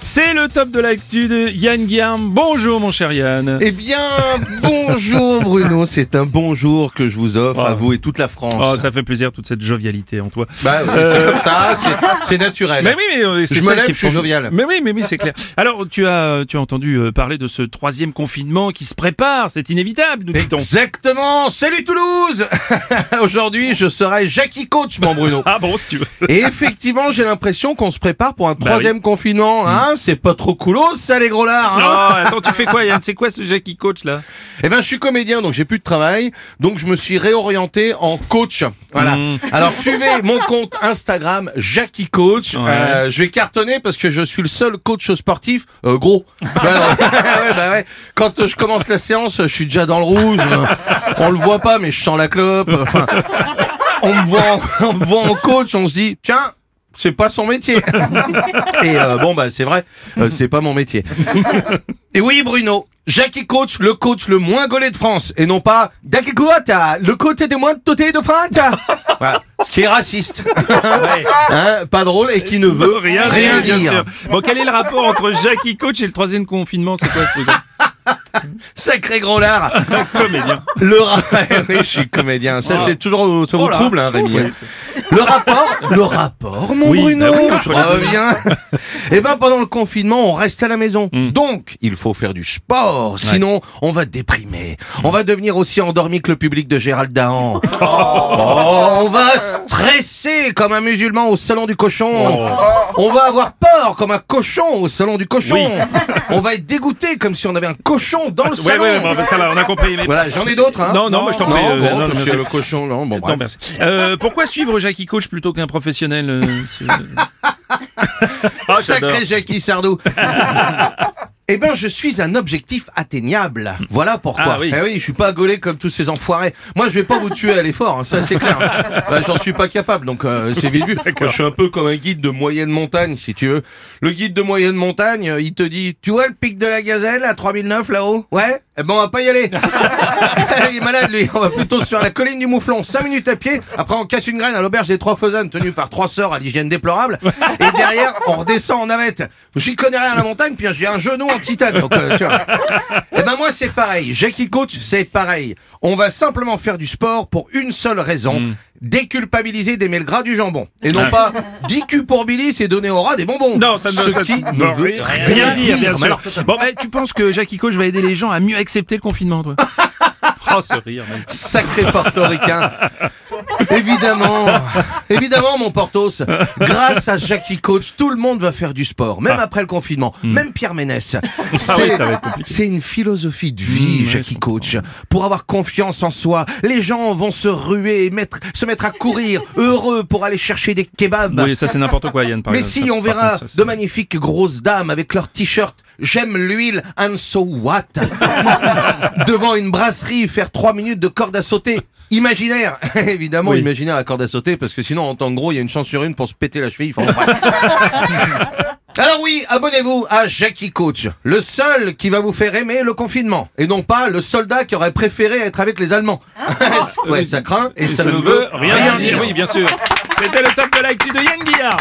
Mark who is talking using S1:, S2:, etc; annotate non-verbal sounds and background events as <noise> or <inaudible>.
S1: C'est le top de l'actu de Yann Guillaume. Bonjour mon cher Yann.
S2: Eh bien, bonjour Bruno, c'est un bonjour que je vous offre à
S1: Oh.
S2: vous et toute la France.
S1: Oh, ça fait plaisir toute cette jovialité en toi.
S2: Bah oui, c'est comme ça, c'est- naturel.
S1: Mais oui, mais euh, c'est
S2: Je me lève, je suis jovial.
S1: Mais oui, mais oui, c'est clair. Alors, tu as, tu as entendu euh, parler de ce troisième confinement qui se prépare. C'est inévitable, nous dit-on.
S2: Exactement, salut Toulouse <laughs> Aujourd'hui, je serai Jackie Coach, mon Bruno.
S1: Ah bon, si tu veux.
S2: Et effectivement, j'ai l'impression qu'on se prépare pour un
S1: Bah
S2: troisième confinement. Hein c'est pas trop coolos, ça les gros lards.
S1: Non,
S2: Hein
S1: attends, tu fais quoi, Yann? C'est quoi ce Jackie Coach là?
S2: Eh ben, je suis comédien, donc j'ai plus de travail, donc je me suis réorienté en coach. Voilà.
S1: Mm.
S2: Alors suivez mon compte Instagram Jackie Coach.
S1: Ouais.
S2: Euh, je vais cartonner parce que je suis le seul coach sportif euh, gros. Voilà. <laughs> ouais, bah ouais. Quand euh, je commence la séance, je suis déjà dans le rouge. On le voit pas, mais je sens la clope. Enfin, on me voit, en, <laughs> on me voit en coach, on se dit tiens. C'est pas son métier. <laughs> Et euh, bon bah c'est vrai, euh, c'est pas mon métier. Et oui Bruno, Jackie Coach, le coach le moins gaulé de France, et non pas Jackie Coach, le côté des moins dotés de France. <laughs> Voilà. Ce qui est raciste, Hein, pas drôle et qui ne veut rien,
S1: Rien, bien
S2: dire.
S1: sûr. Bon, quel est le rapport entre Jackie Coach et le troisième confinement? C'est quoi ce truc? <laughs>
S2: Sacré gros lard.
S1: Comédien.
S2: Le ra- <laughs> oui, je suis comédien. Ça, c'est toujours, ça vous
S1: Oh
S2: trouble, hein, Rémi. Hein. Le rapport, le rapport, mon
S1: Oui,
S2: Bruno.
S1: bah oui, je
S2: reviens. <laughs> Eh ben, pendant le confinement, on reste à la maison.
S1: Mm.
S2: Donc, il faut faire du sport. Sinon, on va déprimer. On va devenir aussi endormi que le public de Gérald Dahan. Oh, on va stresser comme un musulman au salon du cochon. On va avoir peur comme un cochon au salon du cochon. On va être dégoûté comme si on avait un cochon dans le
S1: Ouais,
S2: salon.
S1: ouais, bah, ça va, on a compris. mais-
S2: Voilà, j'en ai d'autres. Hein.
S1: Non, non, moi je t'en prie.
S2: Non,
S1: euh,
S2: bon,
S1: non, non,
S2: parce
S1: merci.
S2: que le cochon, non, bon, bref.
S1: Non, merci. Euh, pourquoi suivre Jackie Coach plutôt qu'un professionnel euh, <laughs> Ah.
S2: Sacré Jackie Sardou. <laughs> Eh ben, je suis un objectif atteignable. Voilà pourquoi.
S1: Ah oui.
S2: Eh oui, je suis pas gaulé comme tous ces enfoirés. Moi, je vais pas vous tuer à l'effort, hein, ça c'est clair. <laughs> Bah, J'en suis pas capable, donc euh, c'est vite vu. Moi, je suis un peu comme un guide de moyenne montagne, si tu veux. Le guide de moyenne montagne, euh, il te dit, tu vois le pic de la Gazelle à 3009 là-haut? Ouais? Eh ben, on va pas y aller. <laughs> il est malade, lui. On va plutôt sur la colline du Mouflon, 5 minutes à pied. Après, on casse une graine à l'auberge des Trois Faisanes, tenue par trois sœurs à l'hygiène déplorable. Et derrière, on redescend en navette. J'y connais rien à la montagne, puis j'ai un genou en titane. Donc, euh, tu vois. Eh ben, moi, c'est pareil. Jackie Coach, c'est pareil. On va simplement faire du sport pour une seule raison. Déculpabiliser d'aimer le gras du jambon. Et non pas, 10 culs pour Billy, c'est donner au rat des bonbons.
S1: Non, ça ne
S2: Ce
S1: ça-
S2: qui
S1: ça-
S2: ne
S1: non,
S2: veut rien, dire.
S1: bien
S2: Mais
S1: sûr.
S2: alors,
S1: Bon, bah, tu penses que Jackie Coach va aider les gens à mieux accepter le confinement, toi? <laughs> Oh, ce rire, même.
S2: Sacré portoricain. Évidemment, évidemment, mon Portos. Grâce à Jackie Coach, tout le monde va faire du sport, même
S1: Ah.
S2: après le confinement, même Pierre Ménès.
S1: Ah
S2: C'est c'est une philosophie de vie,
S1: Mm, ouais,
S2: Jackie Coach. Pour avoir confiance en soi, les gens vont se ruer, et mettre, se mettre à courir, heureux pour aller chercher des kebabs.
S1: Oui, ça c'est n'importe quoi, Yann. par
S2: Mais
S1: exemple.
S2: si, on verra de magnifiques grosses dames avec leur t-shirt J'aime l'huile and so what? <laughs> Devant une brasserie faire trois minutes de corde à sauter. Imaginaire <laughs> Évidemment,
S1: Oui.
S2: imaginaire la corde à sauter, parce que sinon, en temps gros, il y a une chance sur une pour se péter la cheville. Enfin. <laughs> Alors oui, abonnez-vous à Jackie Coach, le seul qui va vous faire aimer le confinement, et non pas le soldat qui aurait préféré être avec les Allemands. ouais, ça craint et ça,
S1: Ça
S2: ne veut
S1: rien, dire. Oui, bien sûr. C'était le top de l'actu de Yann Guillard.